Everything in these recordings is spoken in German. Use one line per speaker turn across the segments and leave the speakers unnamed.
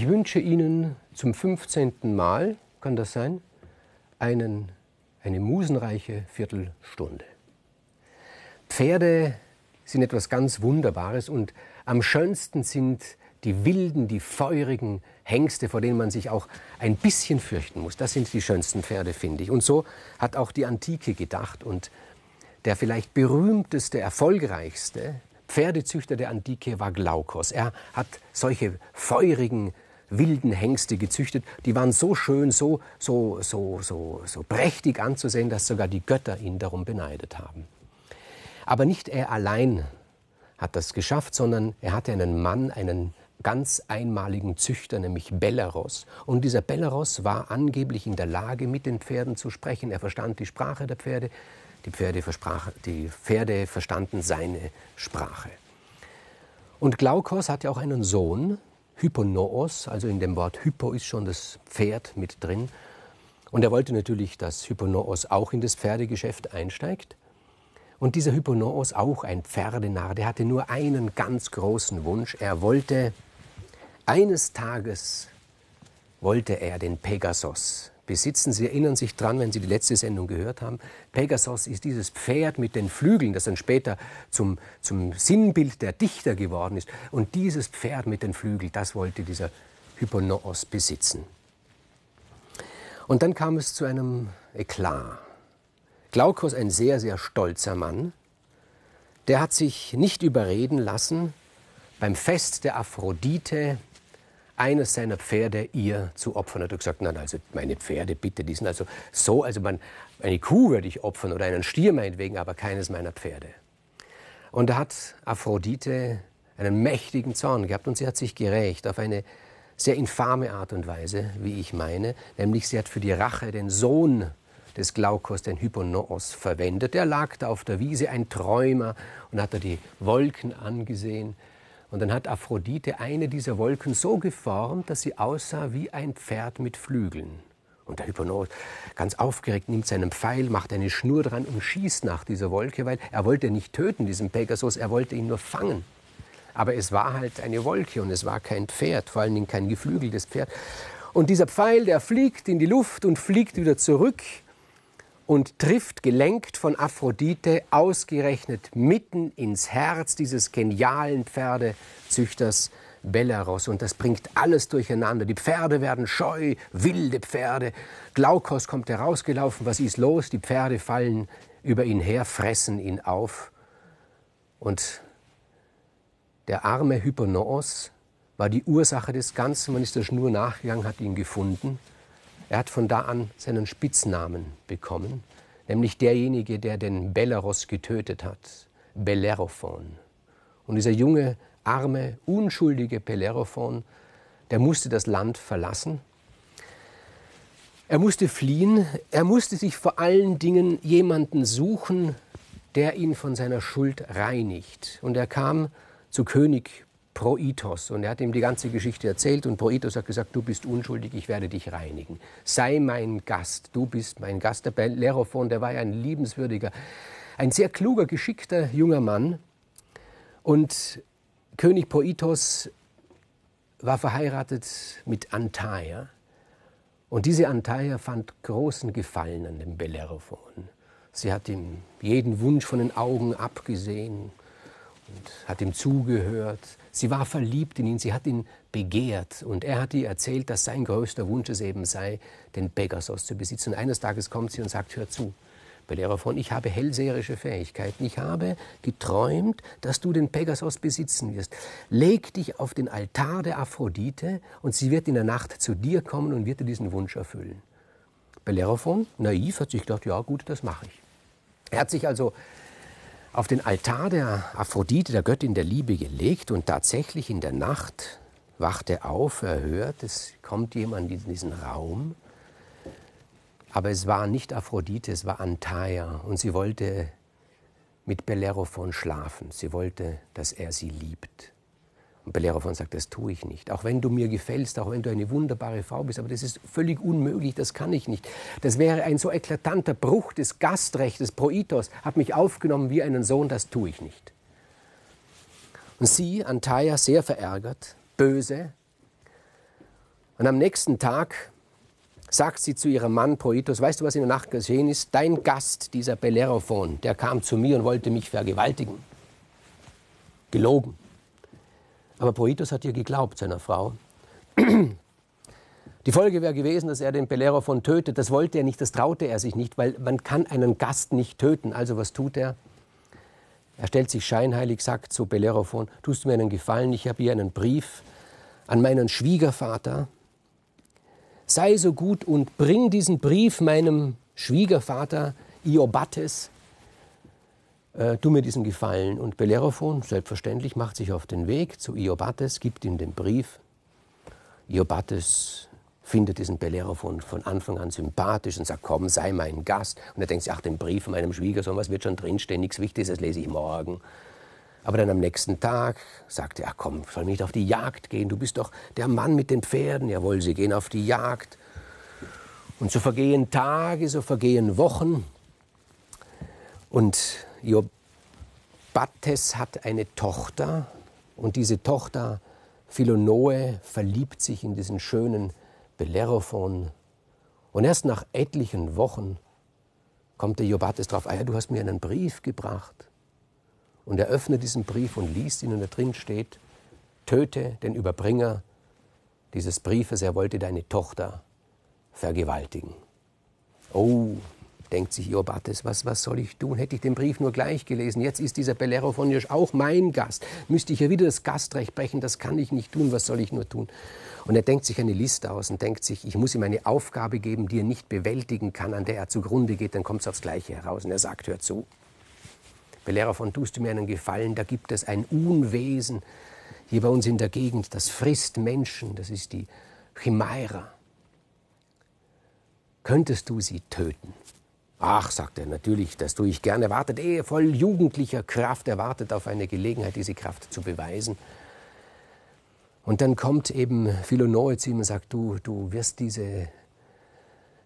Ich wünsche Ihnen zum 15. Mal, kann das sein, einen, eine musenreiche Viertelstunde. Pferde sind etwas ganz Wunderbares und am schönsten sind die wilden, die feurigen Hengste, vor denen man sich auch ein bisschen fürchten muss. Das sind die schönsten Pferde, finde ich. Und so hat auch die Antike gedacht. Und der vielleicht berühmteste, erfolgreichste Pferdezüchter der Antike war Glaukos. Er hat solche feurigen, wilden Hengste gezüchtet. Die waren so schön, so, so, so, so, so prächtig anzusehen, dass sogar die Götter ihn darum beneidet haben. Aber nicht er allein hat das geschafft, sondern er hatte einen Mann, einen ganz einmaligen Züchter, nämlich Bellaros. Und dieser Bellaros war angeblich in der Lage, mit den Pferden zu sprechen. Er verstand die Sprache der Pferde, die Pferde, die Pferde verstanden seine Sprache. Und Glaukos hatte auch einen Sohn, Hyponoos, also in dem Wort Hypo ist schon das Pferd mit drin. Und er wollte natürlich, dass Hyponoos auch in das Pferdegeschäft einsteigt. Und dieser Hyponoos, auch ein Pferdenarr, der hatte nur einen ganz großen Wunsch. Er wollte eines Tages wollte er den Pegasus besitzen. Sie erinnern sich dran, wenn Sie die letzte Sendung gehört haben. Pegasus ist dieses Pferd mit den Flügeln, das dann später zum, zum Sinnbild der Dichter geworden ist. Und dieses Pferd mit den Flügeln, das wollte dieser Hyponoos besitzen. Und dann kam es zu einem Eklat. Glaukos, ein sehr, sehr stolzer Mann, der hat sich nicht überreden lassen, beim Fest der Aphrodite eines seiner Pferde ihr zu opfern. Er hat gesagt, nein, also meine Pferde bitte, die sind also so, also man, eine Kuh würde ich opfern oder einen Stier meinetwegen, aber keines meiner Pferde. Und da hat Aphrodite einen mächtigen Zorn gehabt und sie hat sich gerächt auf eine sehr infame Art und Weise, wie ich meine, nämlich sie hat für die Rache den Sohn des Glaukos, den Hyponoos, verwendet. Der lag da auf der Wiese, ein Träumer, und hat er die Wolken angesehen. Und dann hat Aphrodite eine dieser Wolken so geformt, dass sie aussah wie ein Pferd mit Flügeln. Und der Hyponoos, ganz aufgeregt, nimmt seinen Pfeil, macht eine Schnur dran und schießt nach dieser Wolke, weil er wollte nicht töten, diesen Pegasus, er wollte ihn nur fangen. Aber es war halt eine Wolke und es war kein Pferd, vor allen Dingen kein geflügeltes Pferd. Und dieser Pfeil, der fliegt in die Luft und fliegt wieder zurück und trifft, gelenkt von Aphrodite, ausgerechnet mitten ins Herz dieses genialen Pferdezüchters Bellaros. Und das bringt alles durcheinander. Die Pferde werden scheu, wilde Pferde. Glaukos kommt herausgelaufen. Was ist los? Die Pferde fallen über ihn her, fressen ihn auf. Und der arme Hyponoos war die Ursache des Ganzen. Man ist der Schnur nachgegangen, hat ihn gefunden. Er hat von da an seinen Spitznamen bekommen, nämlich derjenige, der den Belarus getötet hat, Bellerophon. Und dieser junge, arme, unschuldige Bellerophon, der musste das Land verlassen. Er musste fliehen, er musste sich vor allen Dingen jemanden suchen, der ihn von seiner Schuld reinigt. Und er kam zu König Proitos. Und er hat ihm die ganze Geschichte erzählt und Proitos hat gesagt, du bist unschuldig, ich werde dich reinigen. Sei mein Gast, du bist mein Gast. Der Bellerophon, der war ja ein liebenswürdiger, ein sehr kluger, geschickter junger Mann. Und König Proitos war verheiratet mit Antaia. Und diese Antaia fand großen Gefallen an dem Bellerophon. Sie hat ihm jeden Wunsch von den Augen abgesehen und hat ihm zugehört. Sie war verliebt in ihn, sie hat ihn begehrt und er hat ihr erzählt, dass sein größter Wunsch es eben sei, den Pegasus zu besitzen. Und eines Tages kommt sie und sagt, hör zu, Bellerophon, ich habe hellseherische Fähigkeiten. Ich habe geträumt, dass du den Pegasus besitzen wirst. Leg dich auf den Altar der Aphrodite und sie wird in der Nacht zu dir kommen und wird dir diesen Wunsch erfüllen. Bellerophon, naiv, hat sich gedacht, ja gut, das mache ich. Er hat sich also auf den Altar der Aphrodite, der Göttin der Liebe, gelegt und tatsächlich in der Nacht wacht er auf, er hört, es kommt jemand in diesen Raum. Aber es war nicht Aphrodite, es war Antaia und sie wollte mit Bellerophon schlafen. Sie wollte, dass er sie liebt. Und Bellerophon sagt, das tue ich nicht. Auch wenn du mir gefällst, auch wenn du eine wunderbare Frau bist, aber das ist völlig unmöglich, das kann ich nicht. Das wäre ein so eklatanter Bruch des Gastrechtes. Proitos hat mich aufgenommen wie einen Sohn, das tue ich nicht. Und sie, Antaia, sehr verärgert, böse, Und am nächsten Tag sagt sie zu ihrem Mann Proitos, weißt du, was in der Nacht geschehen ist? Dein Gast, dieser Bellerophon, der kam zu mir und wollte mich vergewaltigen. Gelogen. Aber Proitos hat ihr geglaubt, seiner Frau. Die Folge wäre gewesen, dass er den Bellerophon tötet. Das wollte er nicht, das traute er sich nicht, weil man kann einen Gast nicht töten. Also was tut er? Er stellt sich scheinheilig, sagt zu Bellerophon, tust du mir einen Gefallen, ich habe hier einen Brief an meinen Schwiegervater. Sei so gut und bring diesen Brief meinem Schwiegervater Iobates. Äh, tu mir diesen Gefallen. Und Bellerophon, selbstverständlich, macht sich auf den Weg zu Iobates, gibt ihm den Brief. Iobates findet diesen Bellerophon von Anfang an sympathisch und sagt, komm, sei mein Gast. Und er denkt sich, ach, den Brief von meinem Schwiegersohn, was wird schon drinstehen, nichts Wichtiges, das lese ich morgen. Aber dann am nächsten Tag sagt er, ach komm, soll nicht auf die Jagd gehen, du bist doch der Mann mit den Pferden. Jawohl, sie gehen auf die Jagd. Und so vergehen Tage, so vergehen Wochen. Und Iobates hat eine Tochter und diese Tochter Philonoe verliebt sich in diesen schönen Bellerophon. Und erst nach etlichen Wochen kommt der Jobates drauf, ah ja, du hast mir einen Brief gebracht. Und er öffnet diesen Brief und liest ihn und da drin steht, töte den Überbringer dieses Briefes, er wollte deine Tochter vergewaltigen. Oh, denkt sich Iobates, was, was soll ich tun? Hätte ich den Brief nur gleich gelesen. Jetzt ist dieser Bellerophonisch auch mein Gast. Müsste ich ja wieder das Gastrecht brechen, das kann ich nicht tun, was soll ich nur tun? Und er denkt sich eine Liste aus und denkt sich, ich muss ihm eine Aufgabe geben, die er nicht bewältigen kann, an der er zugrunde geht, dann kommt es aufs Gleiche heraus. Und er sagt, hör zu, Bellerophon, tust du mir einen Gefallen, da gibt es ein Unwesen hier bei uns in der Gegend, das frisst Menschen, das ist die Chimaira. Könntest du sie töten? Ach, sagt er, natürlich, das tue ich gerne. Er wartet eh voll jugendlicher Kraft, er wartet auf eine Gelegenheit, diese Kraft zu beweisen. Und dann kommt eben Philonoe zu ihm und sagt, du, du wirst diese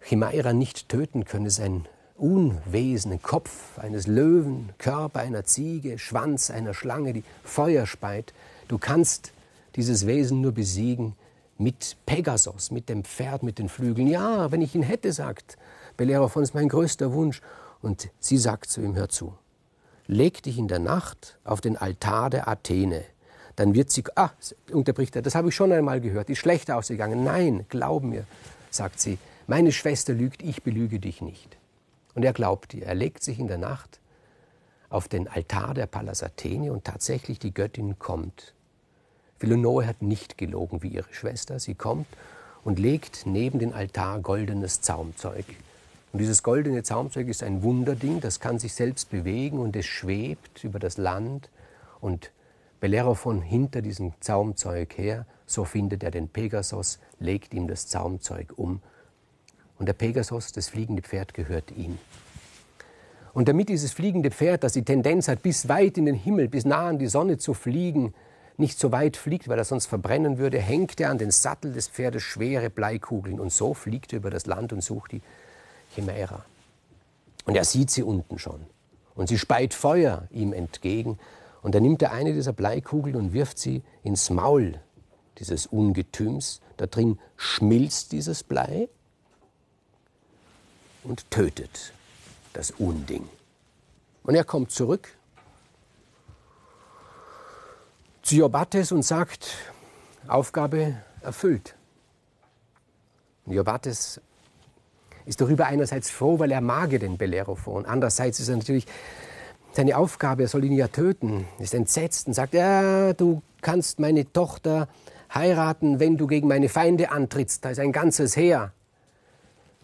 Chimaira nicht töten können. Es ist ein Unwesen, ein Kopf eines Löwen, Körper einer Ziege, Schwanz einer Schlange, die Feuer speit. Du kannst dieses Wesen nur besiegen mit Pegasus, mit dem Pferd, mit den Flügeln. Ja, wenn ich ihn hätte, sagt Bellerophon, ist mein größter Wunsch. Und sie sagt zu ihm, hör zu, leg dich in der Nacht auf den Altar der Athene dann wird sie, ah, unterbricht er, das habe ich schon einmal gehört, ist schlecht ausgegangen. Nein, glaub mir, sagt sie, meine Schwester lügt, ich belüge dich nicht. Und er glaubt ihr. Er legt sich in der Nacht auf den Altar der Pallas Athene und tatsächlich die Göttin kommt. Philonoe hat nicht gelogen wie ihre Schwester. Sie kommt und legt neben den Altar goldenes Zaumzeug. Und dieses goldene Zaumzeug ist ein Wunderding, das kann sich selbst bewegen und es schwebt über das Land und Bellerophon hinter diesem Zaumzeug her, so findet er den Pegasus, legt ihm das Zaumzeug um. Und der Pegasus, das fliegende Pferd, gehört ihm. Und damit dieses fliegende Pferd, das die Tendenz hat, bis weit in den Himmel, bis nah an die Sonne zu fliegen, nicht so weit fliegt, weil er sonst verbrennen würde, hängt er an den Sattel des Pferdes schwere Bleikugeln und so fliegt er über das Land und sucht die Chimära. Und er sieht sie unten schon. Und sie speit Feuer ihm entgegen und dann nimmt er eine dieser Bleikugeln und wirft sie ins Maul dieses Ungetüms. Da drin schmilzt dieses Blei und tötet das Unding. Und er kommt zurück zu Iobates und sagt, Aufgabe erfüllt. Und Iobates ist darüber einerseits froh, weil er mag den Bellerophon. Andererseits ist er natürlich seine Aufgabe, er soll ihn ja töten, ist entsetzt und sagt, ja, du kannst meine Tochter heiraten, wenn du gegen meine Feinde antrittst. Da ist ein ganzes Heer.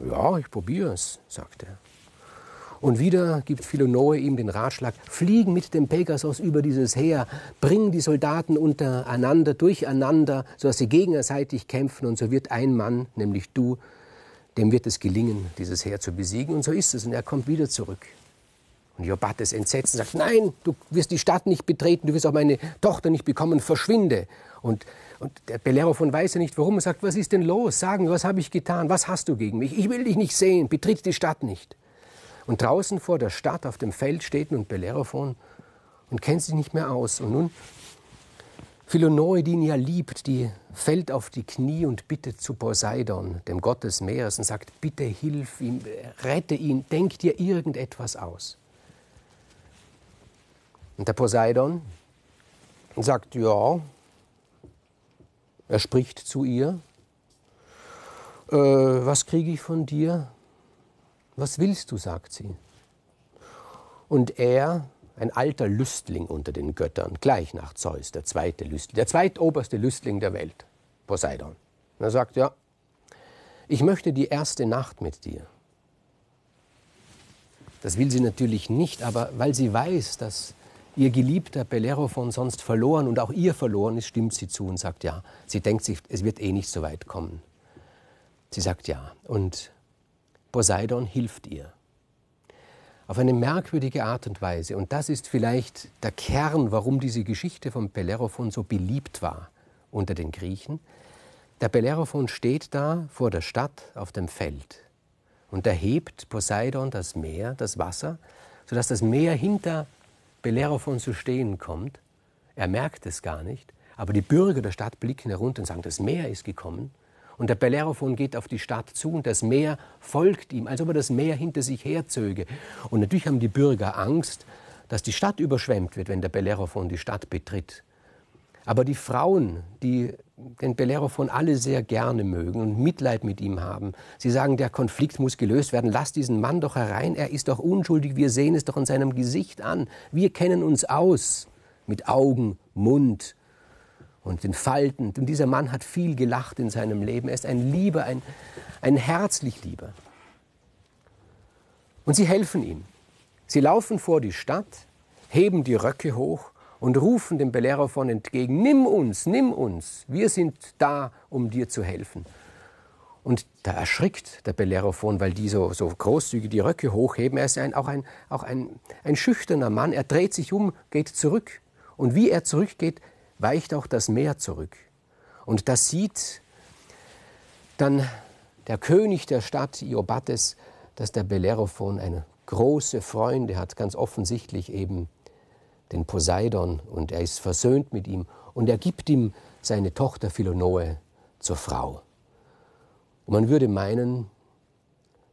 Ja, ich probiere es, sagt er. Und wieder gibt Philonoe ihm den Ratschlag, fliegen mit dem Pegasus über dieses Heer, bring die Soldaten untereinander, durcheinander, sodass sie gegenseitig kämpfen und so wird ein Mann, nämlich du, dem wird es gelingen, dieses Heer zu besiegen. Und so ist es. Und er kommt wieder zurück. Und Jobat ist entsetzt und sagt, nein, du wirst die Stadt nicht betreten, du wirst auch meine Tochter nicht bekommen, verschwinde. Und, und der Bellerophon weiß ja nicht warum. Er sagt, was ist denn los? Sagen, was habe ich getan? Was hast du gegen mich? Ich will dich nicht sehen, betritt die Stadt nicht. Und draußen vor der Stadt auf dem Feld steht nun Bellerophon und kennt sich nicht mehr aus. Und nun Philonoe, die ihn ja liebt, die fällt auf die Knie und bittet zu Poseidon, dem Gott des Meeres, und sagt, bitte hilf ihm, rette ihn, denk dir irgendetwas aus. Und der Poseidon sagt, ja, er spricht zu ihr, äh, was kriege ich von dir? Was willst du, sagt sie. Und er ein alter Lüstling unter den Göttern, gleich nach Zeus, der zweite Lüstling, der zweitoberste Lüstling der Welt, Poseidon. Und er sagt, ja, ich möchte die erste Nacht mit dir. Das will sie natürlich nicht, aber weil sie weiß, dass ihr geliebter Bellerophon sonst verloren und auch ihr verloren ist, stimmt sie zu und sagt ja. Sie denkt sich, es wird eh nicht so weit kommen. Sie sagt ja. Und Poseidon hilft ihr auf eine merkwürdige Art und Weise. Und das ist vielleicht der Kern, warum diese Geschichte von Bellerophon so beliebt war unter den Griechen. Der Bellerophon steht da vor der Stadt auf dem Feld und erhebt Poseidon das Meer, das Wasser, sodass das Meer hinter Bellerophon zu stehen kommt. Er merkt es gar nicht, aber die Bürger der Stadt blicken herunter und sagen, das Meer ist gekommen. Und der Bellerophon geht auf die Stadt zu und das Meer folgt ihm, als ob er das Meer hinter sich herzöge. Und natürlich haben die Bürger Angst, dass die Stadt überschwemmt wird, wenn der Bellerophon die Stadt betritt. Aber die Frauen, die den Bellerophon alle sehr gerne mögen und Mitleid mit ihm haben, sie sagen, der Konflikt muss gelöst werden, lass diesen Mann doch herein, er ist doch unschuldig, wir sehen es doch an seinem Gesicht an, wir kennen uns aus mit Augen, Mund, und den Falten. Und dieser Mann hat viel gelacht in seinem Leben. Er ist ein Lieber, ein, ein herzlich Lieber. Und sie helfen ihm. Sie laufen vor die Stadt, heben die Röcke hoch und rufen dem Bellerophon entgegen, nimm uns, nimm uns, wir sind da, um dir zu helfen. Und da erschrickt der Bellerophon, weil die so, so großzügig die Röcke hochheben. Er ist ein, auch, ein, auch ein, ein schüchterner Mann. Er dreht sich um, geht zurück. Und wie er zurückgeht, weicht auch das Meer zurück. Und das sieht dann der König der Stadt Iobates, dass der Bellerophon eine große Freunde hat, ganz offensichtlich eben den Poseidon, und er ist versöhnt mit ihm, und er gibt ihm seine Tochter Philonoe zur Frau. Und man würde meinen,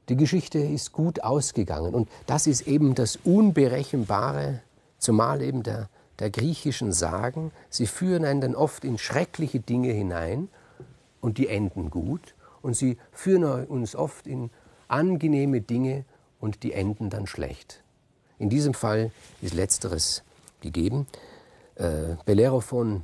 die Geschichte ist gut ausgegangen. Und das ist eben das Unberechenbare, zumal eben der der griechischen Sagen. Sie führen einen dann oft in schreckliche Dinge hinein und die enden gut. Und sie führen uns oft in angenehme Dinge und die enden dann schlecht. In diesem Fall ist Letzteres gegeben. Äh, Bellerophon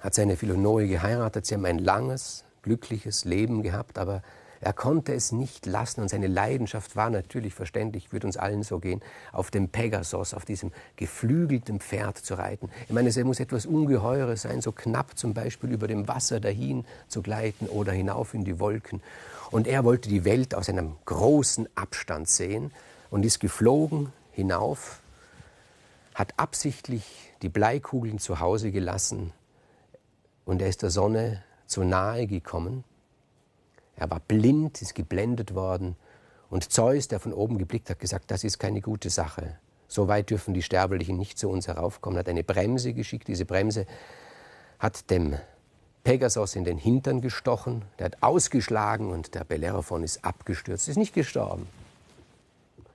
hat seine Philonoe geheiratet. Sie haben ein langes, glückliches Leben gehabt, aber er konnte es nicht lassen und seine Leidenschaft war natürlich verständlich, würde uns allen so gehen, auf dem Pegasus, auf diesem geflügelten Pferd zu reiten. Ich meine, es muss etwas Ungeheures sein, so knapp zum Beispiel über dem Wasser dahin zu gleiten oder hinauf in die Wolken. Und er wollte die Welt aus einem großen Abstand sehen und ist geflogen hinauf, hat absichtlich die Bleikugeln zu Hause gelassen und er ist der Sonne zu nahe gekommen er war blind, ist geblendet worden. Und Zeus, der von oben geblickt hat, gesagt, das ist keine gute Sache. So weit dürfen die Sterblichen nicht zu uns heraufkommen. Er hat eine Bremse geschickt. Diese Bremse hat dem Pegasus in den Hintern gestochen. Der hat ausgeschlagen und der Bellerophon ist abgestürzt. Ist nicht gestorben.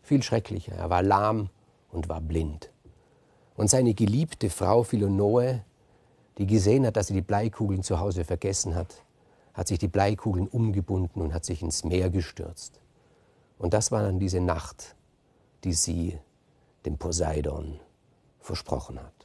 Viel schrecklicher. Er war lahm und war blind. Und seine geliebte Frau Philonoe, die gesehen hat, dass sie die Bleikugeln zu Hause vergessen hat, hat sich die Bleikugeln umgebunden und hat sich ins Meer gestürzt. Und das war dann diese Nacht, die sie dem Poseidon versprochen hat.